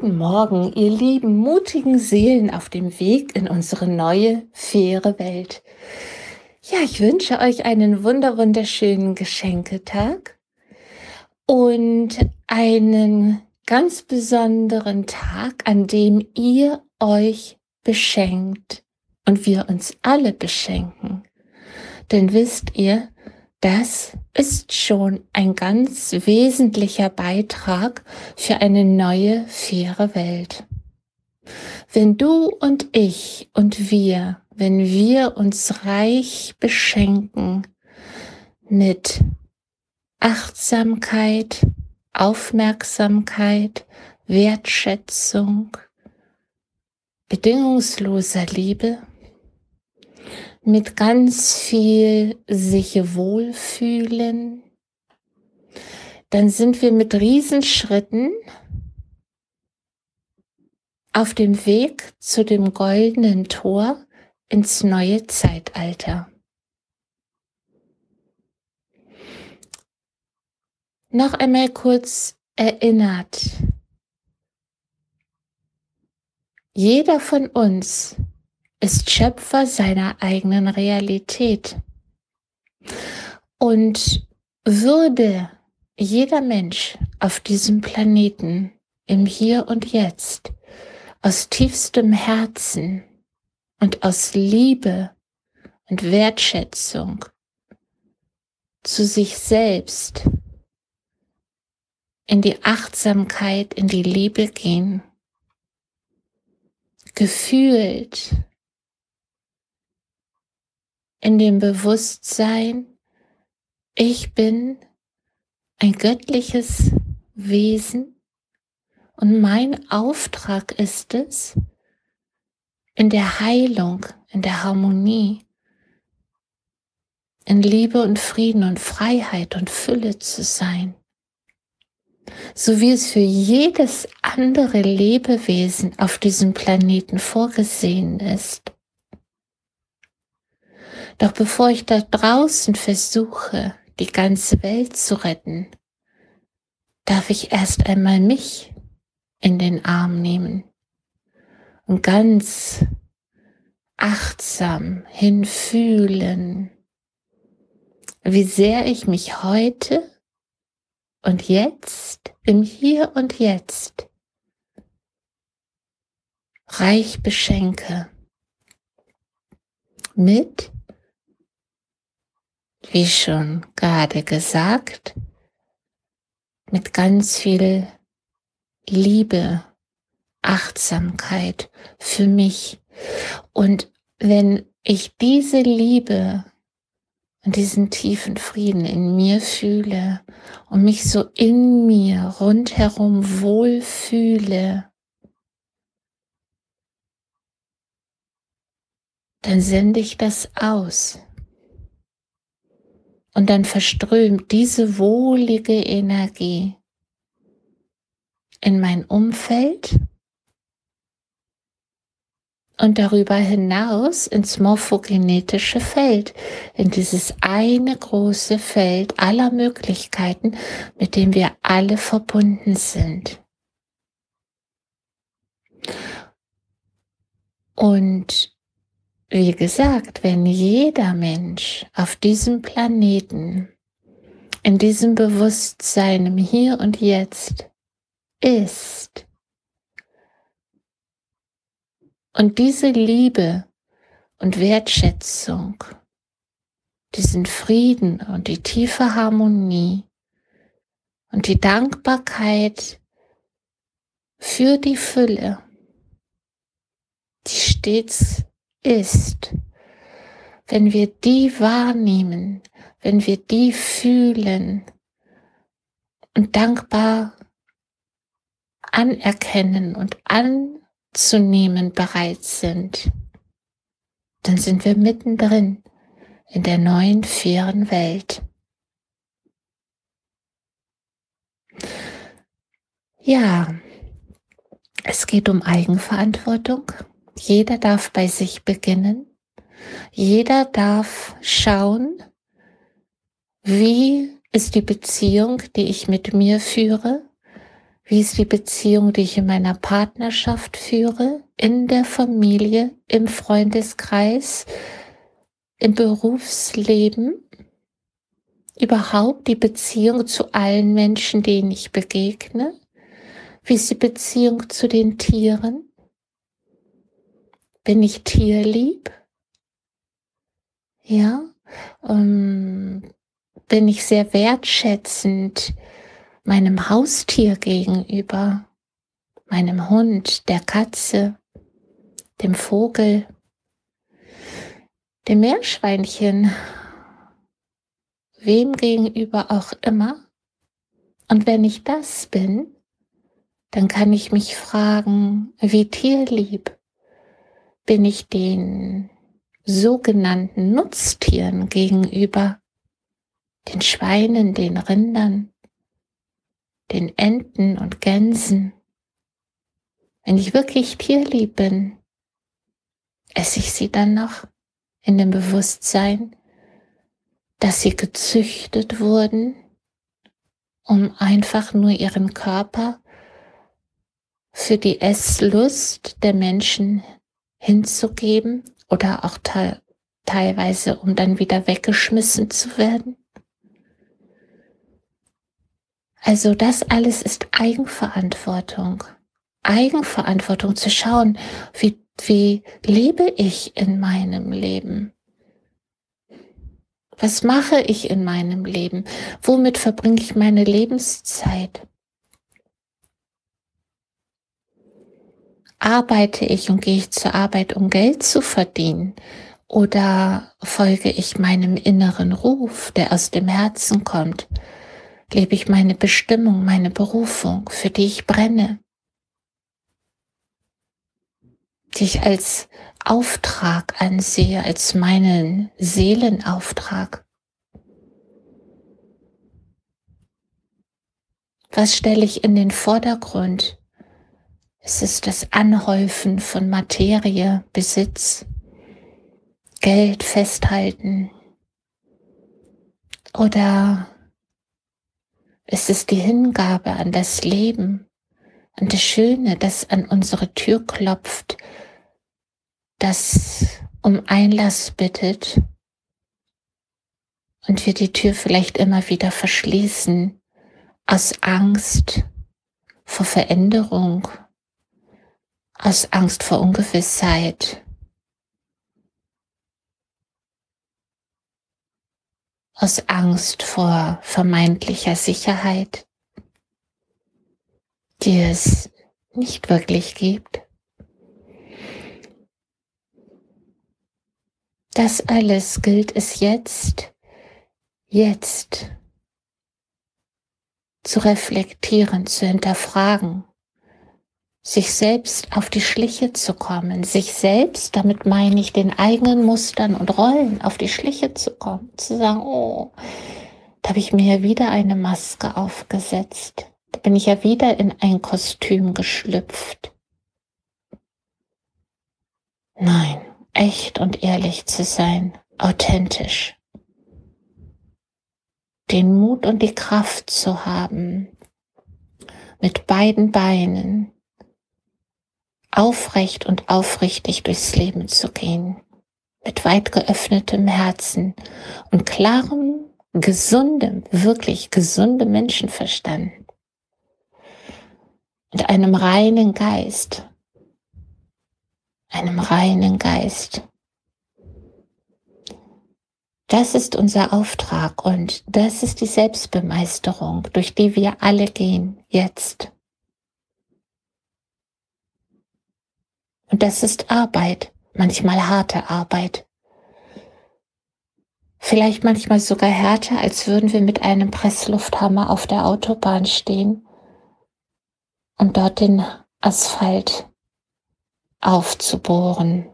Guten Morgen, ihr lieben, mutigen Seelen auf dem Weg in unsere neue, faire Welt. Ja, ich wünsche euch einen wunder wunderschönen Geschenketag und einen ganz besonderen Tag, an dem ihr euch beschenkt und wir uns alle beschenken. Denn wisst ihr, das ist schon ein ganz wesentlicher Beitrag für eine neue, faire Welt. Wenn du und ich und wir, wenn wir uns reich beschenken mit Achtsamkeit, Aufmerksamkeit, Wertschätzung, bedingungsloser Liebe, mit ganz viel sich wohlfühlen, dann sind wir mit Riesenschritten auf dem Weg zu dem goldenen Tor ins neue Zeitalter. Noch einmal kurz erinnert. Jeder von uns ist Schöpfer seiner eigenen Realität. Und würde jeder Mensch auf diesem Planeten im Hier und Jetzt aus tiefstem Herzen und aus Liebe und Wertschätzung zu sich selbst in die Achtsamkeit, in die Liebe gehen, gefühlt in dem Bewusstsein, ich bin ein göttliches Wesen und mein Auftrag ist es, in der Heilung, in der Harmonie, in Liebe und Frieden und Freiheit und Fülle zu sein. So wie es für jedes andere Lebewesen auf diesem Planeten vorgesehen ist. Doch bevor ich da draußen versuche, die ganze Welt zu retten, darf ich erst einmal mich in den Arm nehmen und ganz achtsam hinfühlen, wie sehr ich mich heute und jetzt, im Hier und Jetzt, reich beschenke mit wie schon gerade gesagt, mit ganz viel Liebe, Achtsamkeit für mich. Und wenn ich diese Liebe und diesen tiefen Frieden in mir fühle und mich so in mir rundherum wohl fühle, dann sende ich das aus. Und dann verströmt diese wohlige Energie in mein Umfeld und darüber hinaus ins morphogenetische Feld, in dieses eine große Feld aller Möglichkeiten, mit dem wir alle verbunden sind. Und wie gesagt, wenn jeder Mensch auf diesem Planeten, in diesem Bewusstsein im Hier und Jetzt ist und diese Liebe und Wertschätzung, diesen Frieden und die tiefe Harmonie und die Dankbarkeit für die Fülle, die stets ist, wenn wir die wahrnehmen, wenn wir die fühlen und dankbar anerkennen und anzunehmen bereit sind, dann sind wir mittendrin in der neuen, fairen Welt. Ja, es geht um Eigenverantwortung. Jeder darf bei sich beginnen. Jeder darf schauen, wie ist die Beziehung, die ich mit mir führe, Wie ist die Beziehung, die ich in meiner Partnerschaft führe, in der Familie, im Freundeskreis, im Berufsleben? Überhaupt die Beziehung zu allen Menschen, denen ich begegne? Wie ist die Beziehung zu den Tieren? Bin ich tierlieb? Ja, ähm, bin ich sehr wertschätzend meinem Haustier gegenüber, meinem Hund, der Katze, dem Vogel, dem Meerschweinchen, wem gegenüber auch immer. Und wenn ich das bin, dann kann ich mich fragen, wie tierlieb bin ich den sogenannten Nutztieren gegenüber, den Schweinen, den Rindern, den Enten und Gänsen. Wenn ich wirklich tierlieb bin, esse ich sie dann noch in dem Bewusstsein, dass sie gezüchtet wurden, um einfach nur ihren Körper für die Esslust der Menschen hinzugeben oder auch te teilweise, um dann wieder weggeschmissen zu werden. Also das alles ist Eigenverantwortung. Eigenverantwortung zu schauen, wie, wie lebe ich in meinem Leben? Was mache ich in meinem Leben? Womit verbringe ich meine Lebenszeit? Arbeite ich und gehe ich zur Arbeit, um Geld zu verdienen? Oder folge ich meinem inneren Ruf, der aus dem Herzen kommt? Lebe ich meine Bestimmung, meine Berufung, für die ich brenne? Die ich als Auftrag ansehe, als meinen Seelenauftrag. Was stelle ich in den Vordergrund? Es ist das Anhäufen von Materie, Besitz, Geld festhalten. Oder es ist die Hingabe an das Leben, an das Schöne, das an unsere Tür klopft, das um Einlass bittet und wir die Tür vielleicht immer wieder verschließen aus Angst vor Veränderung, aus Angst vor Ungewissheit, aus Angst vor vermeintlicher Sicherheit, die es nicht wirklich gibt. Das alles gilt es jetzt, jetzt zu reflektieren, zu hinterfragen, sich selbst auf die Schliche zu kommen, sich selbst, damit meine ich den eigenen Mustern und Rollen auf die Schliche zu kommen, zu sagen, oh, da habe ich mir ja wieder eine Maske aufgesetzt, da bin ich ja wieder in ein Kostüm geschlüpft. Nein, echt und ehrlich zu sein, authentisch. Den Mut und die Kraft zu haben, mit beiden Beinen aufrecht und aufrichtig durchs Leben zu gehen, mit weit geöffnetem Herzen und klarem, gesundem, wirklich gesundem Menschenverstand und einem reinen Geist, einem reinen Geist. Das ist unser Auftrag und das ist die Selbstbemeisterung, durch die wir alle gehen, jetzt. Und das ist Arbeit, manchmal harte Arbeit. Vielleicht manchmal sogar härter, als würden wir mit einem Presslufthammer auf der Autobahn stehen und dort den Asphalt aufzubohren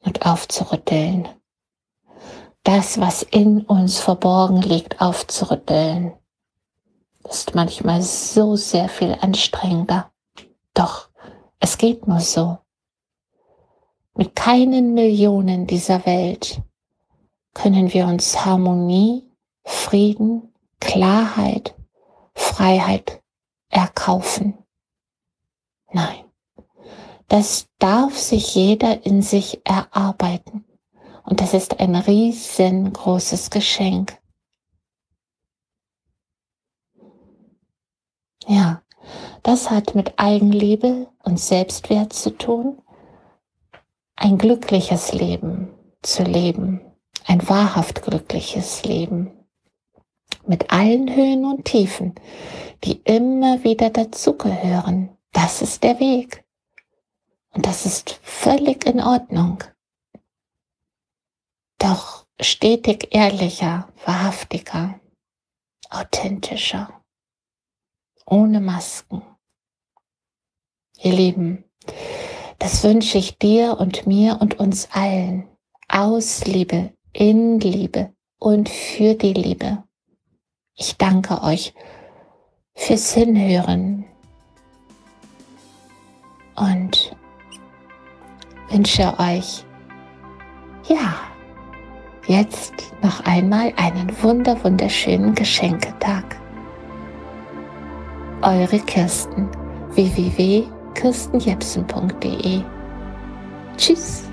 und aufzurütteln. Das, was in uns verborgen liegt, aufzurütteln, ist manchmal so sehr viel anstrengender. Doch es geht nur so. Mit keinen Millionen dieser Welt können wir uns Harmonie, Frieden, Klarheit, Freiheit erkaufen. Nein, das darf sich jeder in sich erarbeiten. Und das ist ein riesengroßes Geschenk. Ja, das hat mit Eigenliebe und Selbstwert zu tun. Ein glückliches Leben zu leben, ein wahrhaft glückliches Leben mit allen Höhen und Tiefen, die immer wieder dazugehören. Das ist der Weg. Und das ist völlig in Ordnung. Doch stetig ehrlicher, wahrhaftiger, authentischer, ohne Masken. Ihr Lieben, das wünsche ich dir und mir und uns allen aus Liebe, in Liebe und für die Liebe. Ich danke euch fürs Hinhören und wünsche euch, ja, jetzt noch einmal einen wunder wunderschönen Geschenketag. Eure Kirsten www.kirstenjepsen.de Tschüss.